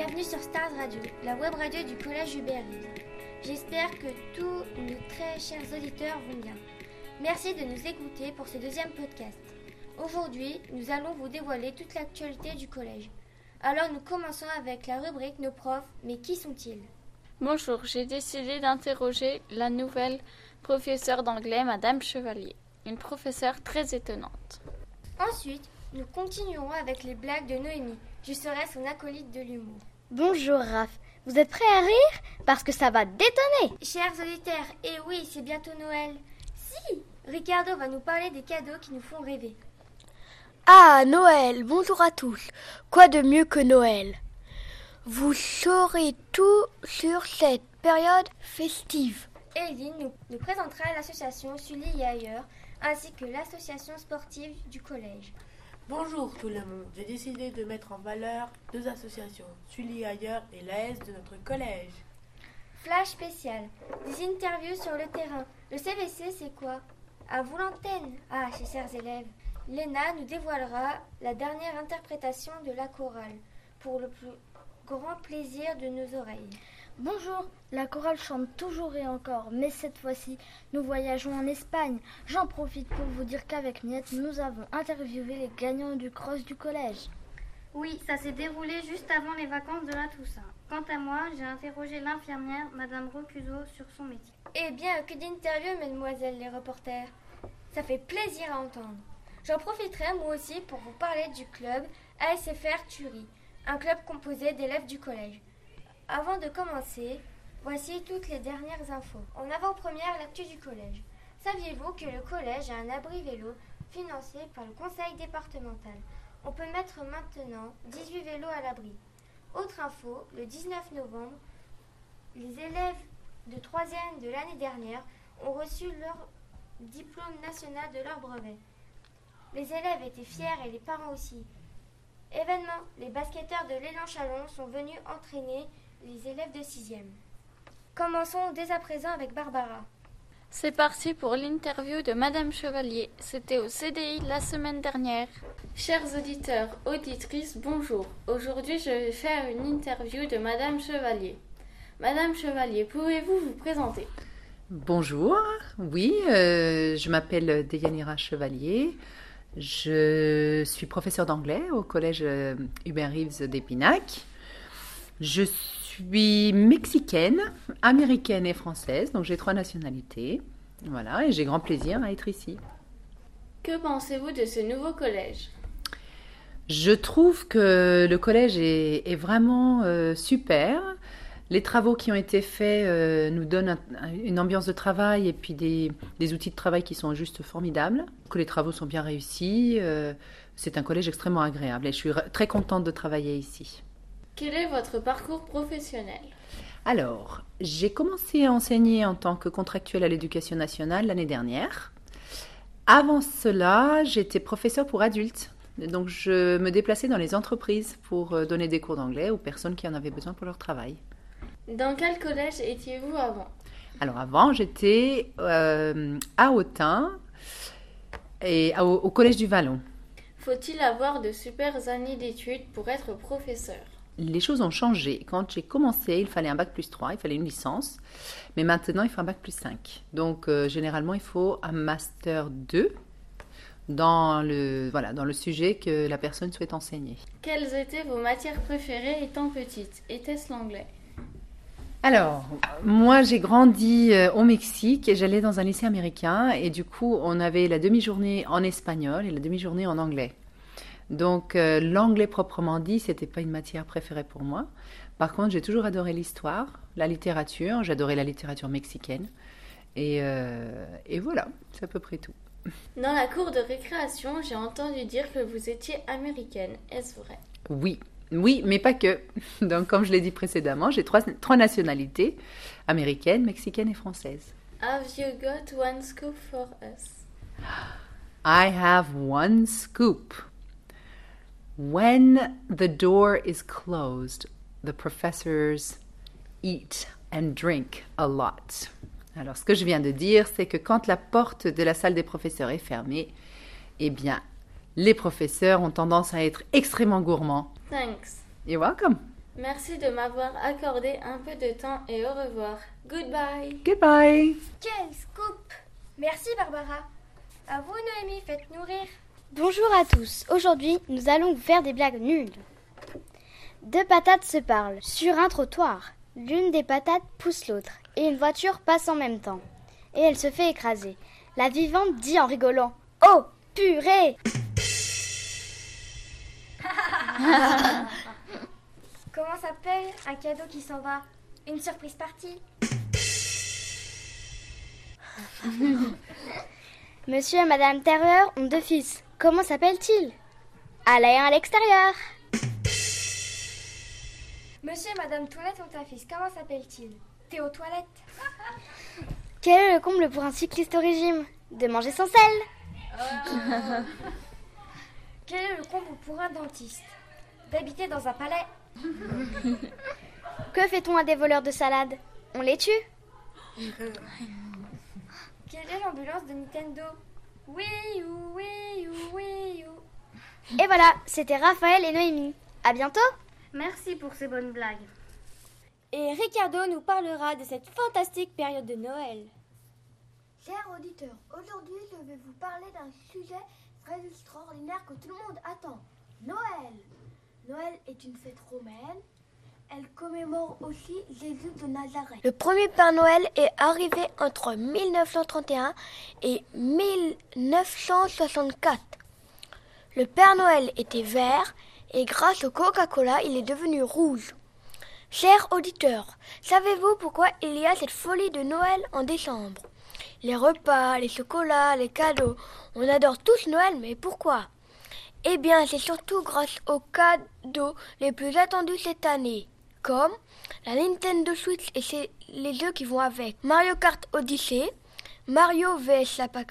Bienvenue sur Stars Radio, la web radio du Collège Hubert J'espère que tous nos très chers auditeurs vont bien. Merci de nous écouter pour ce deuxième podcast. Aujourd'hui, nous allons vous dévoiler toute l'actualité du collège. Alors nous commençons avec la rubrique Nos profs, mais qui sont-ils? Bonjour, j'ai décidé d'interroger la nouvelle professeure d'anglais, Madame Chevalier, une professeure très étonnante. Ensuite, nous continuerons avec les blagues de Noémie. Je serai son acolyte de l'humour. Bonjour Raph, vous êtes prêts à rire? Parce que ça va détonner Chers auditeurs, et oui, c'est bientôt Noël. Si Ricardo va nous parler des cadeaux qui nous font rêver. Ah, Noël, bonjour à tous. Quoi de mieux que Noël? Vous saurez tout sur cette période festive. Eline nous, nous présentera l'association Sully et ailleurs, ainsi que l'association sportive du collège. Bonjour tout le monde, j'ai décidé de mettre en valeur deux associations, Sully ailleurs et l'AS de notre collège. Flash spécial, des interviews sur le terrain. Le CVC c'est quoi? À vous l'antenne Ah, chers chers élèves. Léna nous dévoilera la dernière interprétation de la chorale, pour le plus grand plaisir de nos oreilles. Bonjour, la chorale chante toujours et encore, mais cette fois-ci, nous voyageons en Espagne. J'en profite pour vous dire qu'avec Miette, nous avons interviewé les gagnants du cross du collège. Oui, ça s'est déroulé juste avant les vacances de la Toussaint. Quant à moi, j'ai interrogé l'infirmière, Madame Rocuso, sur son métier. Eh bien, que d'interviews, mesdemoiselles les reporters. Ça fait plaisir à entendre. J'en profiterai moi aussi pour vous parler du club ASFR Turie, un club composé d'élèves du collège. Avant de commencer, voici toutes les dernières infos. En avant-première, l'actu du collège. Saviez-vous que le collège a un abri vélo financé par le conseil départemental? On peut mettre maintenant 18 vélos à l'abri. Autre info, le 19 novembre, les élèves de 3e de l'année dernière ont reçu leur diplôme national de leur brevet. Les élèves étaient fiers et les parents aussi. Événement, les basketteurs de l'élan Chalon sont venus entraîner les élèves de 6e. Commençons dès à présent avec Barbara. C'est parti pour l'interview de Madame Chevalier. C'était au CDI la semaine dernière. Chers auditeurs, auditrices, bonjour. Aujourd'hui, je vais faire une interview de Madame Chevalier. Madame Chevalier, pouvez-vous vous présenter? Bonjour, oui, euh, je m'appelle Deyanira Chevalier. Je suis professeure d'anglais au collège euh, Hubert Reeves d'Épinac. Je suis mexicaine, américaine et française, donc j'ai trois nationalités. Voilà, et j'ai grand plaisir à être ici. Que pensez-vous de ce nouveau collège? Je trouve que le collège est, est vraiment euh, super. Les travaux qui ont été faits euh, nous donnent un- une ambiance de travail et puis des, des outils de travail qui sont juste formidables. Que les travaux sont bien réussis. euh, c'est un collège extrêmement agréable et je suis très contente de travailler ici. Quel est votre parcours professionnel? Alors, j'ai commencé à enseigner en tant que contractuelle à l'éducation nationale l'année dernière. Avant cela, j'étais professeure pour adultes. Donc, je me déplaçais dans les entreprises pour euh, donner des cours d'anglais aux personnes qui en avaient besoin pour leur travail. Dans quel collège étiez-vous avant? Alors, avant, j'étais euh, à Autun et au, au Collège du Vallon. Faut-il avoir de super années d'études pour être professeur? Les choses ont changé. Quand j'ai commencé, il fallait un bac plus 3, il fallait une licence. Mais maintenant, il faut un bac plus 5. Donc, euh, généralement, il faut un master 2 dans le, voilà, dans le sujet que la personne souhaite enseigner. Quelles étaient vos matières préférées étant petite Était-ce l'anglais? Alors, moi, j'ai grandi euh, au Mexique et j'allais dans un lycée américain. Et du coup, on avait la demi-journée en espagnol et la demi-journée en anglais. Donc, euh, l'anglais proprement dit, c'était pas une matière préférée pour moi. Par contre, j'ai toujours adoré l'histoire, la littérature. J'adorais la littérature mexicaine. Et, euh, et voilà, c'est à peu près tout. Dans la cour de récréation, j'ai entendu dire que vous étiez américaine. Est-ce vrai? Oui, oui, mais pas que. Donc, comme je l'ai dit précédemment, j'ai trois, trois nationalités américaine, mexicaine et française. Have you got one scoop for us? I have one scoop. When the door is closed, the professors eat and drink a lot. Alors, ce que je viens de dire, c'est que quand la porte de la salle des professeurs est fermée, eh bien, les professeurs ont tendance à être extrêmement gourmands. Thanks. You're welcome. Merci de m'avoir accordé un peu de temps et au revoir. Goodbye. Goodbye. Quel scoop Merci Barbara. À vous Noémie, faites-nous rire. Bonjour à tous. Aujourd'hui, nous allons vous faire des blagues nulles. Deux patates se parlent sur un trottoir. L'une des patates pousse l'autre et une voiture passe en même temps. Et elle se fait écraser. La vivante dit en rigolant Oh, purée Comment s'appelle un cadeau qui s'en va? Une surprise partie Monsieur et Madame Terreur ont deux fils. Comment s'appellent-ils? Alain à l'extérieur. Monsieur et Madame Toilette ont un fils. Comment s'appelle-t-il Théo Toilette. Quel est le comble pour un cycliste au régime? De manger sans sel. Quel est le comble pour un dentiste? D'habiter dans un palais. Que fait-on à des voleurs de salade? On les tue? Quelle est l'ambulance de Nintendo Oui ou oui ou oui ou. Et voilà, c'était Raphaël et Noémie. À bientôt Merci pour ces bonnes blagues. Et Ricardo nous parlera de cette fantastique période de Noël. Chers auditeurs, aujourd'hui je vais vous parler d'un sujet très extraordinaire que tout le monde attend. Noël. Noël est une fête romaine. Elle commémore aussi Jésus de Nazareth. Le premier Père Noël est arrivé entre 1931 et 1964. Le Père Noël était vert et grâce au Coca-Cola, il est devenu rouge. Chers auditeurs, savez-vous pourquoi il y a cette folie de Noël en décembre? Les repas, les chocolats, les cadeaux. On adore tous Noël, mais pourquoi? Eh bien, c'est surtout grâce aux cadeaux les plus attendus cette année, comme la Nintendo Switch et c'est les jeux qui vont avec Mario Kart Odyssey, Mario vs Lapin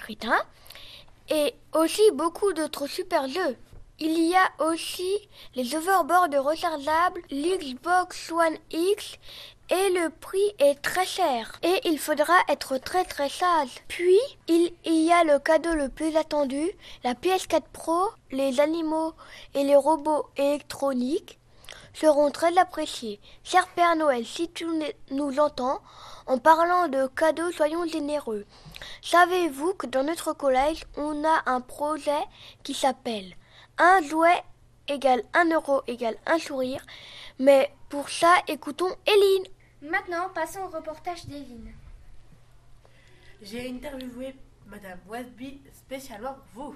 et aussi beaucoup d'autres super jeux. Il y a aussi les overboards rechargeables, l'Xbox One X et le prix est très cher. Et il faudra être très très sage. Puis, il y a le cadeau le plus attendu, la PS4 Pro, les animaux et les robots électroniques seront très appréciés. Cher Père Noël, si tu nous entends, en parlant de cadeaux, soyons généreux. Savez-vous que dans notre collège, on a un projet qui s'appelle un jouet égale un euro égale un sourire. Mais pour ça, écoutons Eline. Maintenant, passons au reportage d'Evine. J'ai interviewé Madame Westby spécialement pour vous.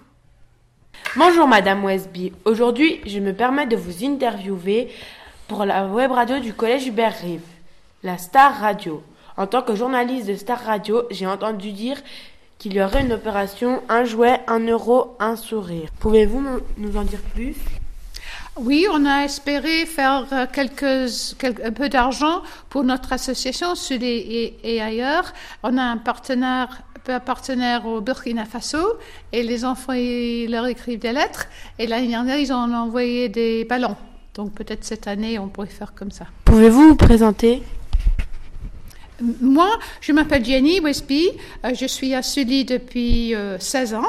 Bonjour Madame Westby. Aujourd'hui, je me permets de vous interviewer pour la web radio du Collège Hubert Rive, la Star Radio. En tant que journaliste de Star Radio, j'ai entendu dire qu'il y aurait une opération un jouet, un euro, un sourire. Pouvez-vous nous en dire plus? Oui, on a espéré faire euh, quelques un peu d'argent pour notre association Sud et, et, ailleurs. On a un partenaire, un partenaire au Burkina Faso et les enfants ils leur écrivent des lettres. Et l'année dernière, ils ont envoyé des ballons. Donc peut-être cette année, on pourrait faire comme ça. Pouvez-vous vous présenter? Moi, je m'appelle Jenny Westby, euh, je suis à Sully depuis 16 ans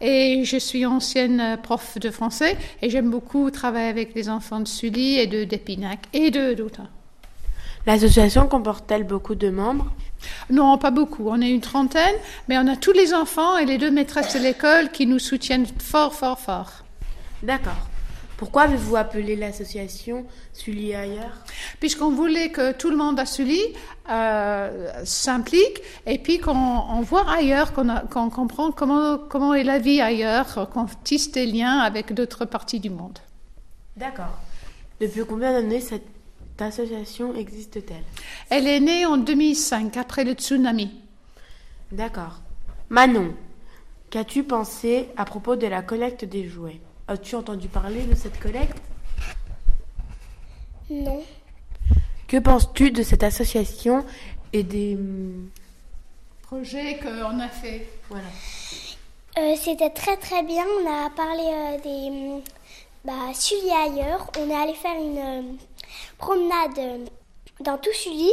et je suis ancienne prof de français et j'aime beaucoup travailler avec les enfants de Sully et de d'Épinac et de d'autres. L'association comporte-t-elle beaucoup de membres? Non, pas beaucoup. On est une trentaine, mais on a tous les enfants et les deux maîtresses de l'école qui nous soutiennent fort, fort, fort. D'accord. Pourquoi avez-vous appelé l'association Sully ailleurs? Puisqu'on voulait que tout le monde à Sully euh, s'implique et puis qu'on voit ailleurs, qu'on comprend comment, comment est la vie ailleurs, qu'on tisse des liens avec d'autres parties du monde. D'accord. Depuis combien d'années cette association existe-t-elle? Elle est née en 2005, après le tsunami. D'accord. Manon, qu'as-tu pensé à propos de la collecte des jouets? As-tu entendu parler de cette collecte? Non. Que penses-tu de cette association et des hum, projets qu'on a fait? Voilà. Euh, C'était très très bien. On a parlé euh, des hum, bah, ailleurs. On est allé faire une euh, promenade euh, dans tout Sully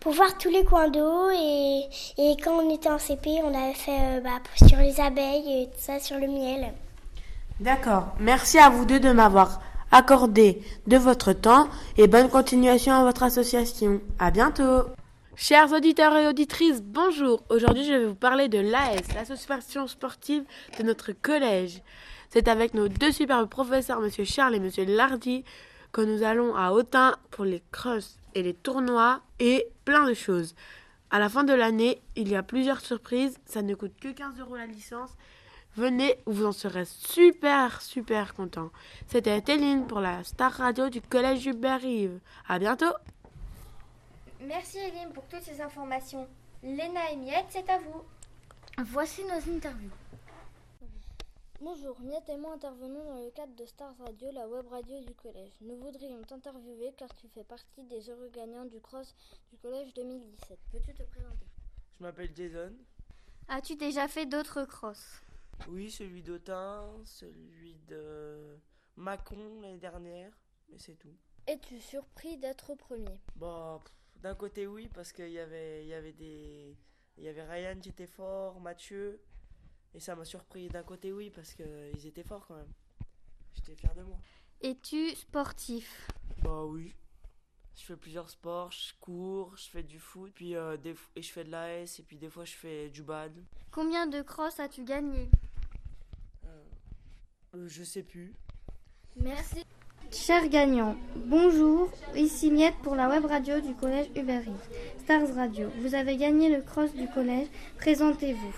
pour voir tous les coins d'eau et, et, quand on était en CP, on avait fait euh, bah, sur les abeilles et tout ça, sur le miel. D'accord. Merci à vous deux de m'avoir accordé de votre temps et bonne continuation à votre association. À bientôt. Chers auditeurs et auditrices, bonjour. Aujourd'hui, je vais vous parler de l'AS, l'association sportive de notre collège. C'est avec nos deux superbes professeurs, Monsieur Charles et Monsieur Lardy, que nous allons à Autun pour les crosses et les tournois et plein de choses. À la fin de l'année, il y a plusieurs surprises. Ça ne coûte que 15 euros la licence. Venez, vous en serez super, super content. C'était Téline pour la Star Radio du Collège Hubert Rive. À bientôt! Merci Eline pour toutes ces informations. Léna et Miette, c'est à vous. Voici nos interviews. Bonjour, Miette et moi intervenons dans le cadre de Stars Radio, la web radio du collège. Nous voudrions t'interviewer car tu fais partie des heureux gagnants du cross du collège 2017. Peux-tu te présenter? Je m'appelle Jason. As-tu déjà fait d'autres crosses? Oui, celui d'Autun, celui de Mâcon l'année dernière, mais c'est tout. Es-tu surpris d'être premier? Bah, d'un côté oui, parce qu'il y avait, il y avait des... Il y avait Ryan qui était fort, Mathieu, et ça m'a surpris d'un côté oui, parce qu'ils étaient forts quand même. J'étais fier de moi. Es-tu sportif? Bah oui. Je fais plusieurs sports, je cours, je fais du foot, puis euh, des, et je fais de l'AS, et puis des fois je fais du bad. Combien de crosses as-tu gagné? Euh, euh, Je sais plus. Merci. Chers gagnants, bonjour, ici Miette pour la web radio du collège Hubert Stars Radio, vous avez gagné le cross du collège, présentez-vous.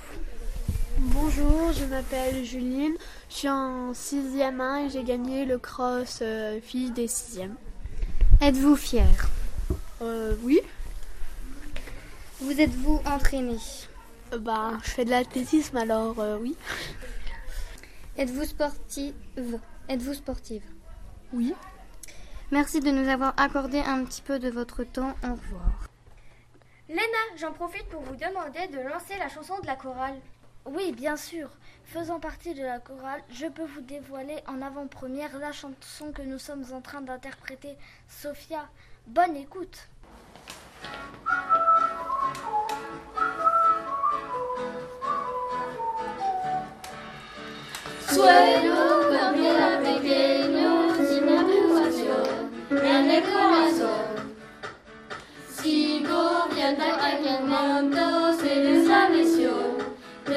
Bonjour, je m'appelle Juline, je suis en 6e 1 et j'ai gagné le cross euh, fille des 6e. Êtes-vous fière? Euh, Oui. Vous êtes-vous entraîné euh, Bah, je fais de l'athlétisme alors euh, oui. Êtes-vous sportive? Êtes-vous sportive? Oui. Merci de nous avoir accordé un petit peu de votre temps. Au revoir. Léna, j'en profite pour vous demander de lancer la chanson de la chorale. Oui, bien sûr. Faisant partie de la chorale, je peux vous dévoiler en avant-première la chanson que nous sommes en train d'interpréter. Sophia, bonne écoute.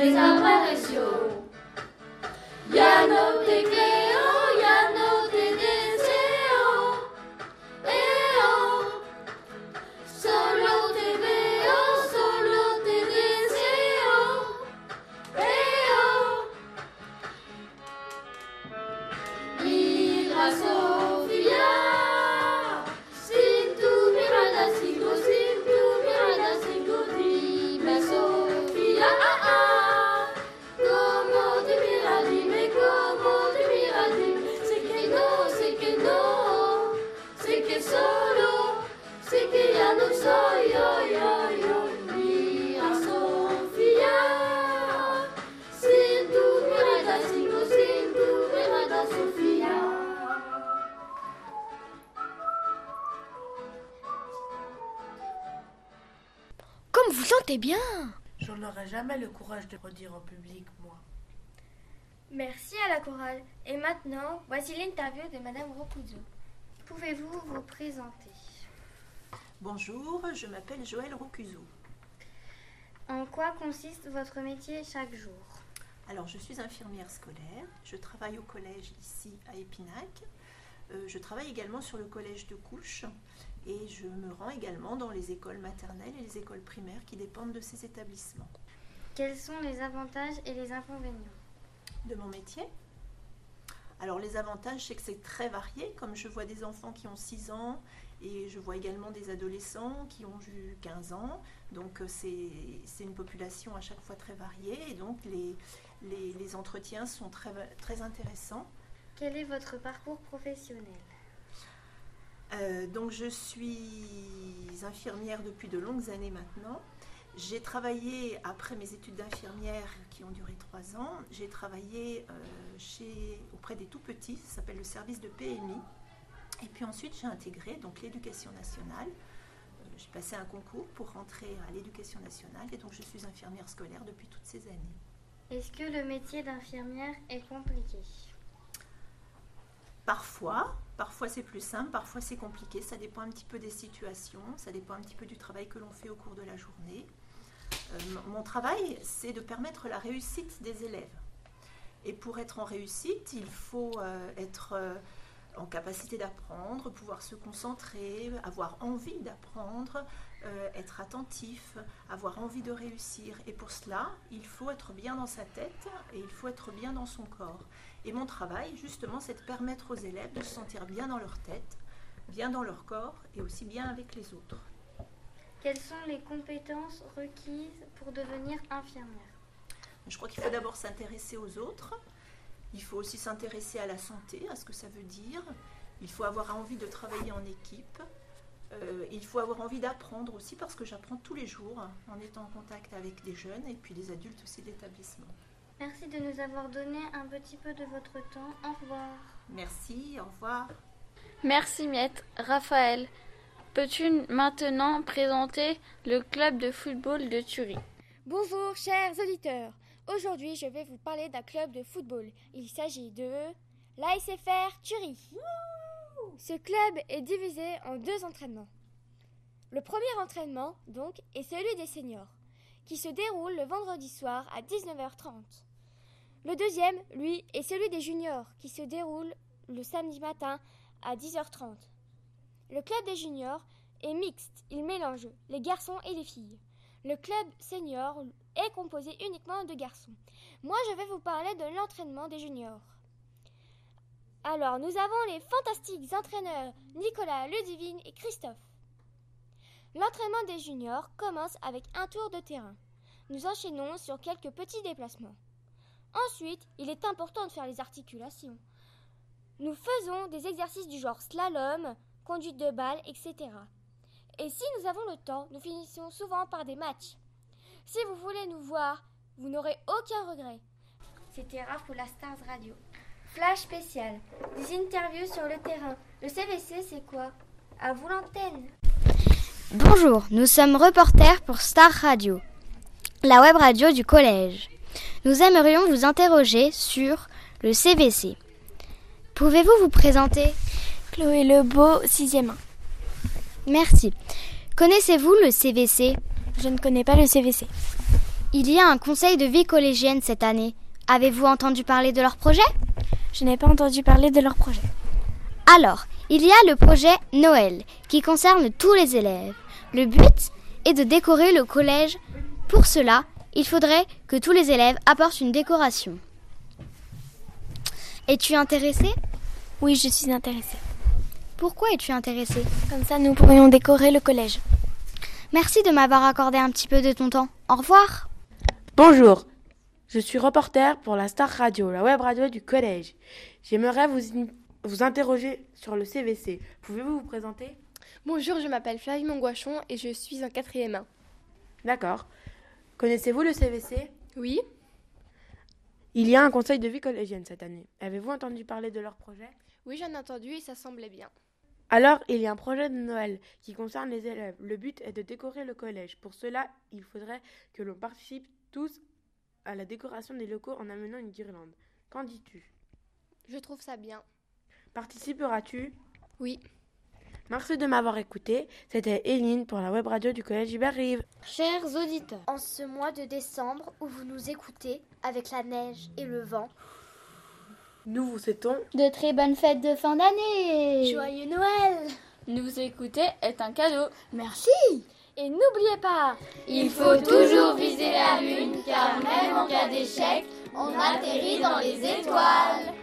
is a mother. Bien J'en aurais jamais le courage de redire en public, moi. Merci à la chorale. Et maintenant, voici l'interview de Madame Rokuzo. Pouvez-vous vous présenter? Bonjour, je m'appelle Joël Rocuzo. En quoi consiste votre métier chaque jour? Alors, je suis infirmière scolaire. Je travaille au collège ici à Épinac. Euh, je travaille également sur le collège de Couche et je me rends également dans les écoles maternelles et les écoles primaires qui dépendent de ces établissements. Quels sont les avantages et les inconvénients De mon métier? Alors les avantages, c'est que c'est très varié, comme je vois des enfants qui ont 6 ans et je vois également des adolescents qui ont eu 15 ans. Donc euh, c'est c'est une population à chaque fois très variée et donc les, les, les entretiens sont très, très intéressants. Quel est votre parcours professionnel? Euh, donc je suis infirmière depuis de longues années maintenant. J'ai travaillé, après mes études d'infirmière qui ont duré trois ans, j'ai travaillé euh, chez, auprès des tout-petits, ça s'appelle le service de PMI. Et puis ensuite j'ai intégré donc l'éducation nationale. Euh, j'ai passé un concours pour rentrer à l'éducation nationale et donc je suis infirmière scolaire depuis toutes ces années. Est-ce que le métier d'infirmière est compliqué? Parfois, Parfois c'est plus simple, parfois c'est compliqué, ça dépend un petit peu des situations, ça dépend un petit peu du travail que l'on fait au cours de la journée. Euh, mon travail, c'est de permettre la réussite des élèves. Et pour être en réussite, il faut euh, être euh, en capacité d'apprendre, pouvoir se concentrer, avoir envie d'apprendre, être attentif, avoir envie de réussir. Et pour cela, il faut être bien dans sa tête et il faut être bien dans son corps. Et mon travail, justement, c'est de permettre aux élèves de se sentir bien dans leur tête, bien dans leur corps et aussi bien avec les autres. Quelles sont les compétences requises pour devenir infirmière? Je crois qu'il faut d'abord s'intéresser aux autres. Il faut aussi s'intéresser à la santé, à ce que ça veut dire. Il faut avoir envie de travailler en équipe. Euh, il faut avoir envie d'apprendre aussi parce que j'apprends tous les jours hein, en étant en contact avec des jeunes et puis des adultes aussi d'établissement. Merci de nous avoir donné un petit peu de votre temps. Au revoir. Merci, au revoir. Merci Miette. Raphaël, peux-tu maintenant présenter le club de football de Thury Bonjour chers auditeurs. Aujourd'hui, je vais vous parler d'un club de football. Il s'agit de l'ASFR Thury. Ce club est divisé en deux entraînements. Le premier entraînement, donc, est celui des seniors, qui se déroule le vendredi soir à 19h30. Le deuxième, lui, est celui des juniors, qui se déroule le samedi matin à 10h30. Le club des juniors est mixte, il mélange les garçons et les filles. Le club senior est composé uniquement de garçons. Moi, je vais vous parler de l'entraînement des juniors. Alors, nous avons les fantastiques entraîneurs Nicolas, Ludivine et Christophe. L'entraînement des juniors commence avec un tour de terrain. Nous enchaînons sur quelques petits déplacements. Ensuite, il est important de faire les articulations. Nous faisons des exercices du genre slalom, conduite de balle, etc. Et si nous avons le temps, nous finissons souvent par des matchs. Si vous voulez nous voir, vous n'aurez aucun regret. C'était Raph pour la Stars Radio. Flash spécial. Des interviews sur le terrain. Le CVC, c'est quoi? À vous l'antenne. Bonjour, nous sommes reporters pour Star Radio, la web radio du collège. Nous aimerions vous interroger sur le CVC. Pouvez-vous vous présenter? Chloé Lebeau, 6e. Merci. Connaissez-vous le CVC Je ne connais pas le CVC. Il y a un conseil de vie collégienne cette année. Avez-vous entendu parler de leur projet? Je n'ai pas entendu parler de leur projet. Alors, il y a le projet Noël qui concerne tous les élèves. Le but est de décorer le collège. Pour cela, il faudrait que tous les élèves apportent une décoration. Es-tu intéressé? Oui, je suis intéressée. Pourquoi es-tu intéressé? Comme ça, nous pourrions décorer le collège. Merci de m'avoir accordé un petit peu de ton temps. Au revoir. Bonjour, je suis reporter pour la Star Radio, la web radio du collège. J'aimerais vous, vous interroger sur le CVC. Pouvez-vous vous présenter? Bonjour, je m'appelle Flavie Mongoichon et je suis en quatrième 1. D'accord. Connaissez-vous le CVC Oui. Il y a un conseil de vie collégienne cette année. Avez-vous entendu parler de leur projet? Oui, j'en ai entendu et ça semblait bien. Alors, il y a un projet de Noël qui concerne les élèves. Le but est de décorer le collège. Pour cela, il faudrait que l'on participe tous à la décoration des locaux en amenant une guirlande. Qu'en dis-tu? Je trouve ça bien. Participeras-tu? Oui. Merci de m'avoir écouté. C'était Eline pour la web radio du Collège Hubert-Rive. Chers auditeurs, en ce mois de décembre où vous nous écoutez avec la neige et le vent, nous vous souhaitons de très bonnes fêtes de fin d'année. Joyeux Noël. Nous écouter est un cadeau. Merci. Et n'oubliez pas, il faut toujours viser la lune car même en cas d'échec, on atterrit dans les étoiles.